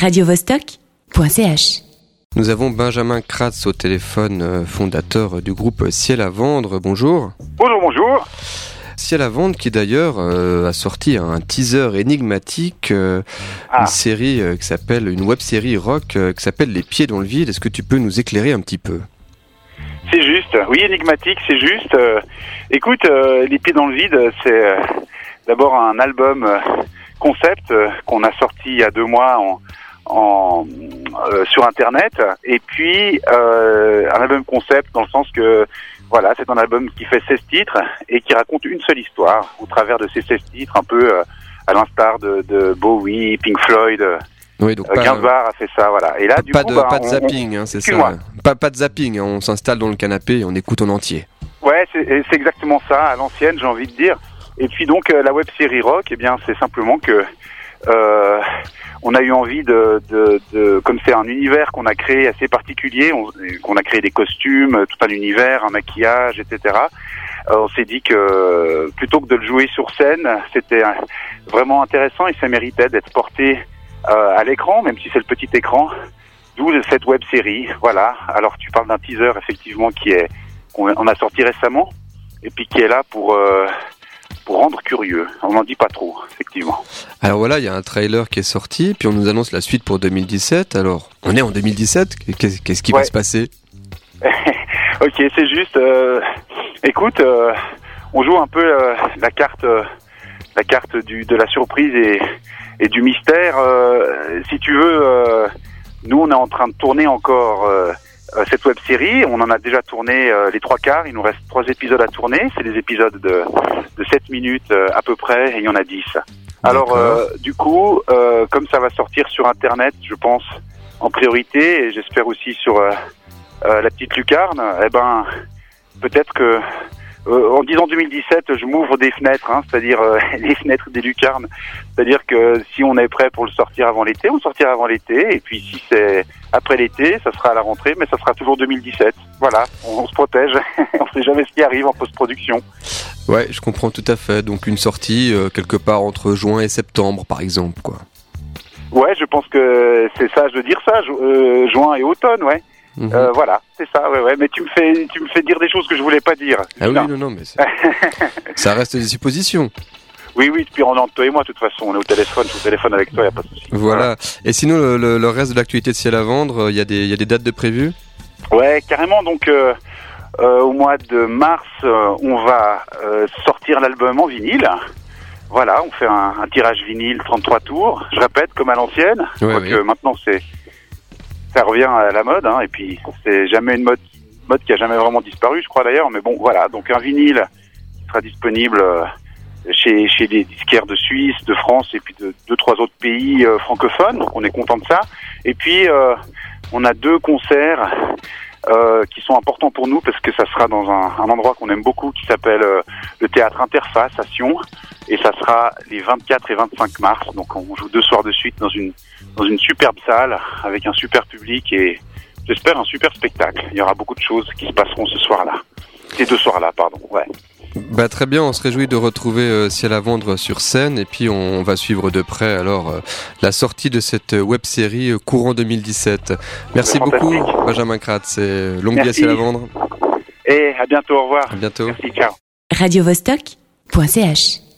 radiovostok.ch. Nous avons Benjamin Kratz au téléphone, euh, fondateur du groupe Ciel à vendre. Bonjour. Bonjour, bonjour. Ciel à vendre qui d'ailleurs euh, a sorti un teaser énigmatique, euh, Ah. une série euh, qui s'appelle, une web série rock euh, qui s'appelle Les pieds dans le vide. Est-ce que tu peux nous éclairer un petit peu? C'est juste. Oui, énigmatique, c'est juste. Euh, écoute, euh, Les Pieds dans le vide, c'est euh, d'abord un album euh, concept qu'on a sorti il y a deux mois en, en, euh, sur Internet. Et puis, euh, un album concept dans le sens que, voilà, c'est un album qui fait 16 titres et qui raconte une seule histoire au travers de ces 16 titres, un peu euh, à l'instar de, de Bowie, Pink Floyd, euh, Oui, donc pas, Gainsbourg a fait ça, voilà. Et là, du pas coup, de, bah, pas de zapping, hein, c'est ça. Pas, pas de zapping, hein, on s'installe dans le canapé et on écoute en entier. Ouais, c'est c'est exactement ça, à l'ancienne, j'ai envie de dire. Et puis donc euh, la web série rock, eh bien c'est simplement que euh, on a eu envie de, de, de comme c'est un univers qu'on a créé assez particulier, on- qu'on a créé des costumes, tout un univers, un maquillage, etc. euh, on s'est dit que plutôt que de le jouer sur scène, c'était euh, vraiment intéressant et ça méritait d'être porté euh, à l'écran, même si c'est le petit écran. D'où cette web série. Voilà. Alors tu parles d'un teaser effectivement qui est qu'on on a sorti récemment et puis qui est là pour euh, pour rendre curieux. On n'en dit pas trop, effectivement. Alors voilà, il y a un trailer qui est sorti, puis on nous annonce la suite pour 2017. Alors, on est en 2017, qu'est-ce qui va se passer? Ok, c'est juste. euh, écoute, euh, on joue un peu euh, la carte, la carte du de la surprise et et du mystère. si tu veux, nous on est en train de tourner encore. Euh, cette web série, on en a déjà tourné euh, les trois quarts, il nous reste trois épisodes à tourner, c'est des épisodes de, de 7 minutes euh, à peu près, et il y en a 10. Alors du coup, comme ça va sortir sur Internet, je pense, en priorité, et j'espère aussi sur la petite lucarne, eh ben, peut-être que euh, en disant 2017, je m'ouvre des fenêtres, hein, c'est-à-dire euh, les fenêtres des lucarnes. C'est-à-dire que si on est prêt pour le sortir avant l'été, on sortira avant l'été, et puis si c'est après l'été, ça sera à la rentrée, mais ça sera toujours 2017. Voilà, on, on se protège, on sait jamais ce qui arrive en post-production. Ouais, je comprends tout à fait. Donc une sortie euh, quelque part entre juin et septembre, par exemple, quoi. Ouais, je pense que c'est sage de dire ça, ju- euh, juin et automne, ouais. Mhm. Euh, voilà, c'est ça, ouais, ouais. Mais tu me fais, tu me fais dire des choses que je voulais pas dire. ah oui, non, non, mais ça reste des suppositions. oui, oui, depuis on entre toi et moi, de toute façon, on est au téléphone, je suis au téléphone avec toi, y a pas de souci. Voilà. Et sinon, le, le- le reste de l'actualité de ciel à vendre, euh, il y, a des- il y a des dates de prévues? Ouais, carrément. Donc, euh, euh, au mois de mars, euh, on va euh, sortir l'album en vinyle. Voilà, on fait un, un tirage vinyle 33 tours. Je répète, comme à l'ancienne. Ouais, oui. maintenant, c'est ça revient à la mode. Hein, et puis, c'est jamais une mode, mode qui a jamais vraiment disparu, je crois d'ailleurs. Mais bon, voilà. Donc, un vinyle qui sera disponible euh, chez, chez des disquaires de Suisse, de France et puis de deux, trois autres pays euh, francophones. Donc, on est content de ça. Et puis, euh, on a deux concerts qui sont importants pour nous parce que ça sera dans un, endroit qu'on aime beaucoup qui s'appelle le théâtre Interface à Sion et ça sera les 24 et 25 mars. Donc on joue deux soirs de suite dans une dans une superbe salle avec un super public et j'espère un super spectacle. Il y aura beaucoup de choses qui se passeront ce soir-là. Ces deux soirs-là pardon. Ouais. Bah très bien, on se réjouit de retrouver euh, Ciel à vendre sur scène. Et puis on, va suivre de près alors euh, la sortie de cette web série courant 2017. Merci beaucoup Benjamin Kratz. Et longue vie à. Ciel à vendre. et à bientôt. Au revoir. À bientôt. merci. Ciao. Radiovostok.ch.